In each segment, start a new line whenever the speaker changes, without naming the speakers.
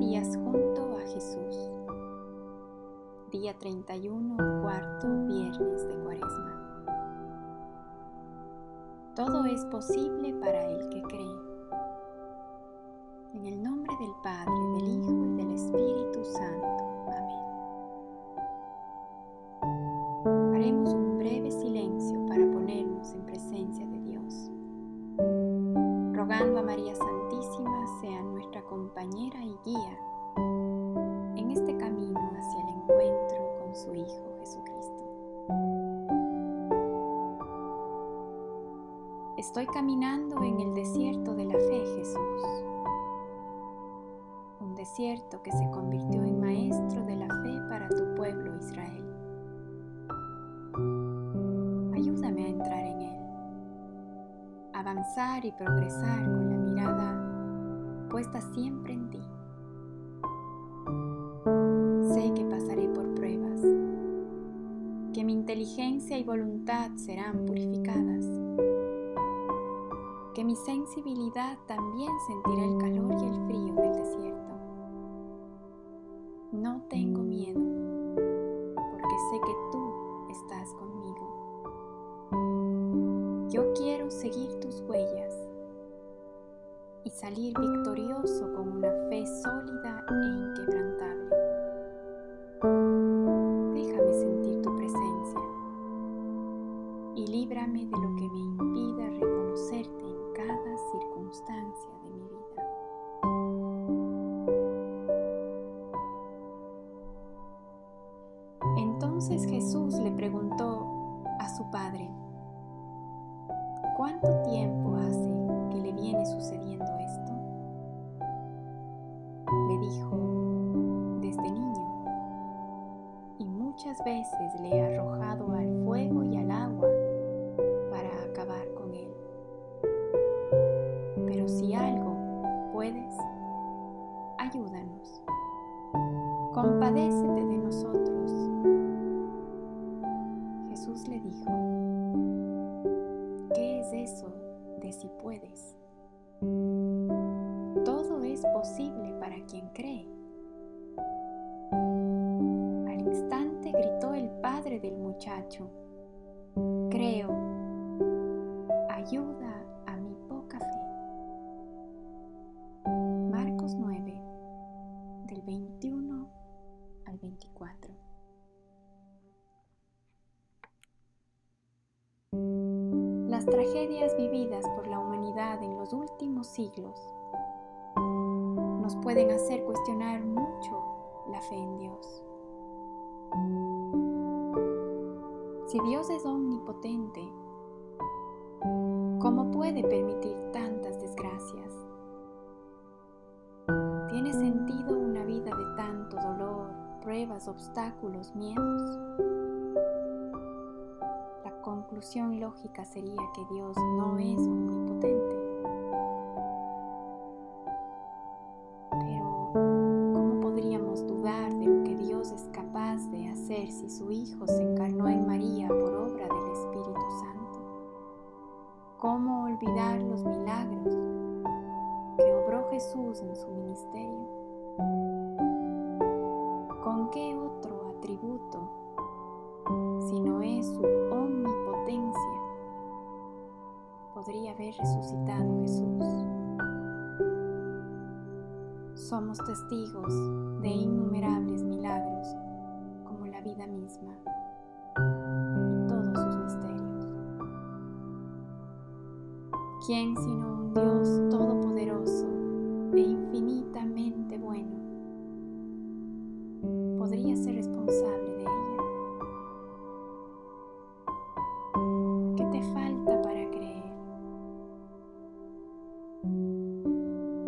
40 días junto a Jesús. Día 31, cuarto viernes de Cuaresma. Todo es posible para el que cree. En el nombre del Padre, del Hijo y del Espíritu Santo. Amén. Haremos un breve silencio para ponernos en presencia de Dios, rogando a María Santísima sea nuestra compañera y guía en este camino hacia el encuentro con su Hijo Jesucristo. Estoy caminando en el desierto de la fe, Jesús. Un desierto que se convirtió en maestro de la fe para tu pueblo Israel. Ayúdame a entrar en él, avanzar y progresar con la puesta siempre en ti. Sé que pasaré por pruebas, que mi inteligencia y voluntad serán purificadas, que mi sensibilidad también sentirá el calor y el frío del desierto. No tengo miedo, porque sé que tú estás conmigo. Yo quiero seguir tus huellas y salir victorioso con una fe sólida e inquebrantable. Déjame sentir tu presencia y líbrame de lo que me impida reconocerte en cada circunstancia de mi vida. Entonces Jesús le preguntó a su padre, ¿cuánto tiempo hace viene sucediendo esto? Le dijo, desde niño, y muchas veces le he arrojado al fuego y al agua para acabar con él. Pero si algo puedes, ayúdanos. Compadécete de nosotros. Jesús le dijo, ¿qué es eso de si puedes? Todo es posible para quien cree. Al instante gritó el padre del muchacho, creo, ayuda siglos nos pueden hacer cuestionar mucho la fe en Dios. Si Dios es omnipotente, ¿cómo puede permitir tantas desgracias? ¿Tiene sentido una vida de tanto dolor, pruebas, obstáculos, miedos? La conclusión lógica sería que Dios no es omnipotente. Si su Hijo se encarnó en María por obra del Espíritu Santo? ¿Cómo olvidar los milagros que obró Jesús en su ministerio? ¿Con qué otro atributo, si no es su omnipotencia, podría haber resucitado Jesús? Somos testigos de innumerables milagros vida misma y todos sus misterios. ¿Quién sino un Dios todopoderoso e infinitamente bueno podría ser responsable de ella? ¿Qué te falta para creer?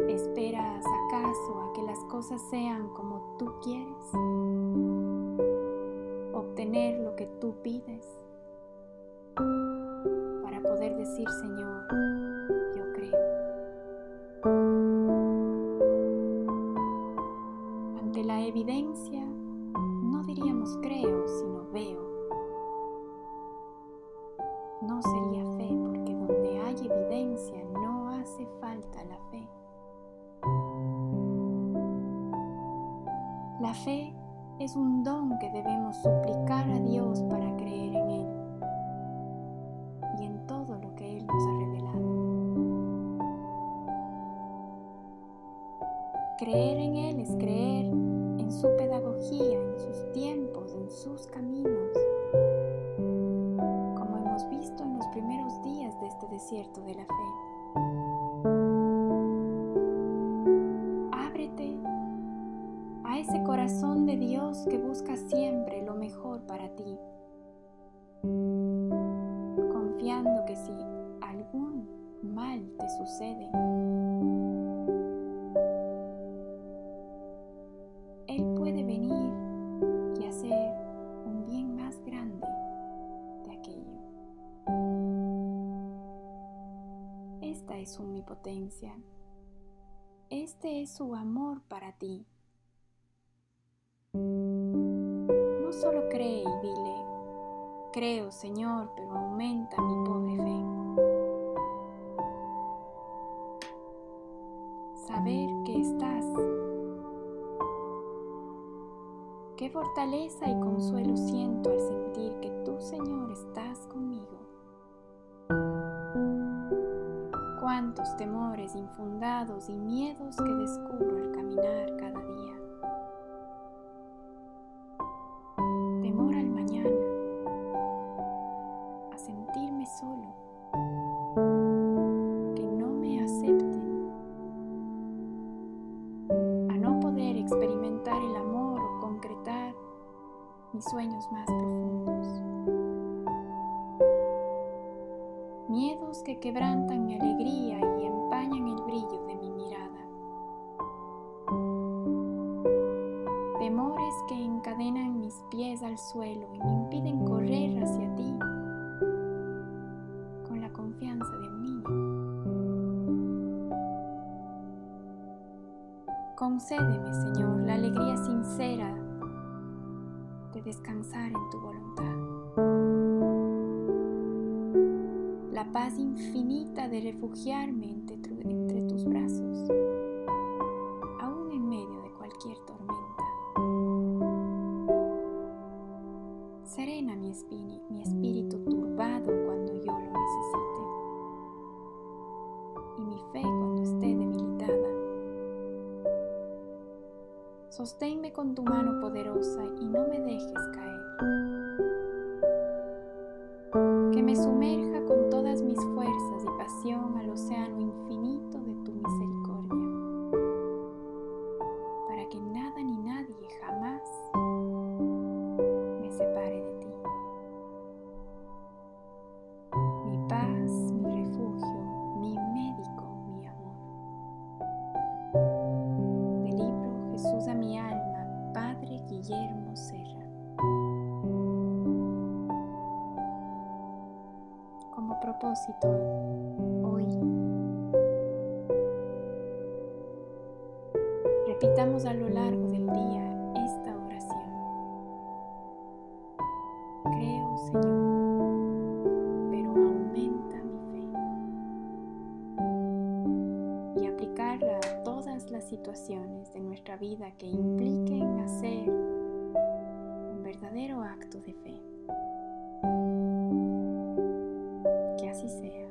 ¿Esperas acaso a que las cosas sean como tú quieres? ¿Obtener lo que tú pides? Para poder decir, Señor, yo creo. Ante la evidencia, no diríamos creo, sino veo. No sería es un don que debemos suplicar a Dios para creer en Él y en todo lo que Él nos ha revelado. Creer en Él es creer en su pedagogía, en sus tiempos, en sus caminos, como hemos visto en los primeros días de este desierto de la fe. Que si algún mal te sucede, Él puede venir y hacer un bien más grande de aquello. Esta es su omnipotencia. Este es su amor para ti. No solo cree y dile, creo Señor, pero aumenta mi pobre fe. Saber que estás. Qué fortaleza y consuelo siento al sentir que tú, Señor, estás conmigo. Cuántos temores infundados y miedos que descubro al caminar cada día. Más profundos. Miedos que quebrantan mi alegría y empañan el brillo de mi mirada. Temores que encadenan mis pies al suelo y me impiden correr hacia ti con la confianza de un niño. Concédeme, Señor, la alegría sincera descansar en tu voluntad. La paz infinita de refugiarme entre, tus brazos, Sosténme con tu mano poderosa y no me dejes caer. Que me sumerja con todas mis fuerzas y pasión al océano infinito de tu misericordia, para que nada ni nadie jamás propósito hoy. Repitamos a lo largo del día esta oración. Creo, Señor, pero aumenta mi fe. Y aplicarla a todas las situaciones de nuestra vida que impliquen hacer un verdadero acto de fe. Así sea.